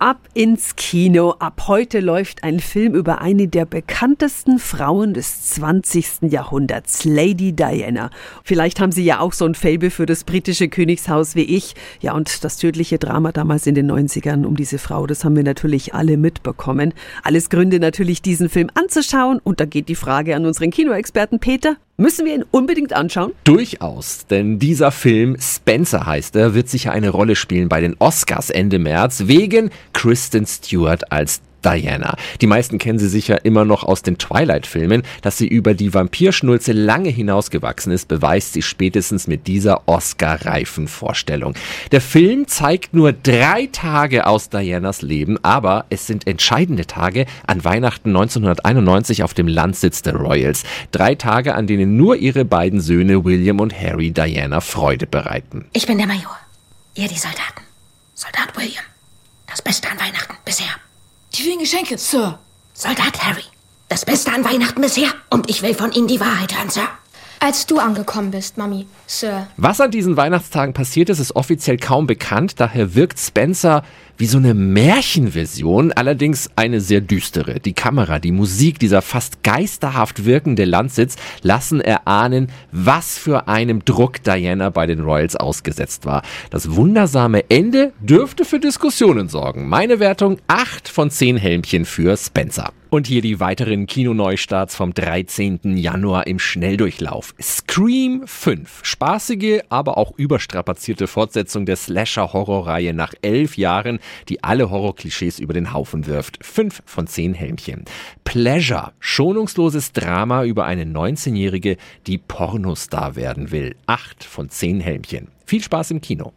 Ab ins Kino. Ab heute läuft ein Film über eine der bekanntesten Frauen des 20. Jahrhunderts, Lady Diana. Vielleicht haben Sie ja auch so ein Fable für das britische Königshaus wie ich. Ja, und das tödliche Drama damals in den 90ern um diese Frau, das haben wir natürlich alle mitbekommen. Alles Gründe natürlich, diesen Film anzuschauen. Und da geht die Frage an unseren Kinoexperten Peter. Müssen wir ihn unbedingt anschauen? Durchaus, denn dieser Film, Spencer heißt er, wird sicher eine Rolle spielen bei den Oscars Ende März wegen Kristen Stewart als Diana. Die meisten kennen sie sicher immer noch aus den Twilight-Filmen. Dass sie über die Vampirschnulze lange hinausgewachsen ist, beweist sie spätestens mit dieser Oscar-reifen Vorstellung. Der Film zeigt nur drei Tage aus Dianas Leben, aber es sind entscheidende Tage an Weihnachten 1991 auf dem Landsitz der Royals. Drei Tage, an denen nur ihre beiden Söhne William und Harry Diana Freude bereiten. Ich bin der Major. Ihr die Soldaten. Soldat William. Das Beste an Weihnachten bisher. Die vielen Geschenke, Sir. Soldat Harry. Das Beste an Weihnachten bisher. Und ich will von Ihnen die Wahrheit hören, Sir. Als du angekommen bist, Mami, Sir. Was an diesen Weihnachtstagen passiert ist, ist offiziell kaum bekannt. Daher wirkt Spencer wie so eine Märchenversion, allerdings eine sehr düstere. Die Kamera, die Musik, dieser fast geisterhaft wirkende Landsitz lassen erahnen, was für einem Druck Diana bei den Royals ausgesetzt war. Das wundersame Ende dürfte für Diskussionen sorgen. Meine Wertung 8 von 10 Helmchen für Spencer. Und hier die weiteren Kinoneustarts vom 13. Januar im Schnelldurchlauf. Scream 5. Spaßige, aber auch überstrapazierte Fortsetzung der Slasher-Horrorreihe nach elf Jahren, die alle Horrorklischees über den Haufen wirft. 5 von 10 Helmchen. Pleasure. Schonungsloses Drama über eine 19-Jährige, die Pornostar werden will. 8 von 10 Helmchen. Viel Spaß im Kino.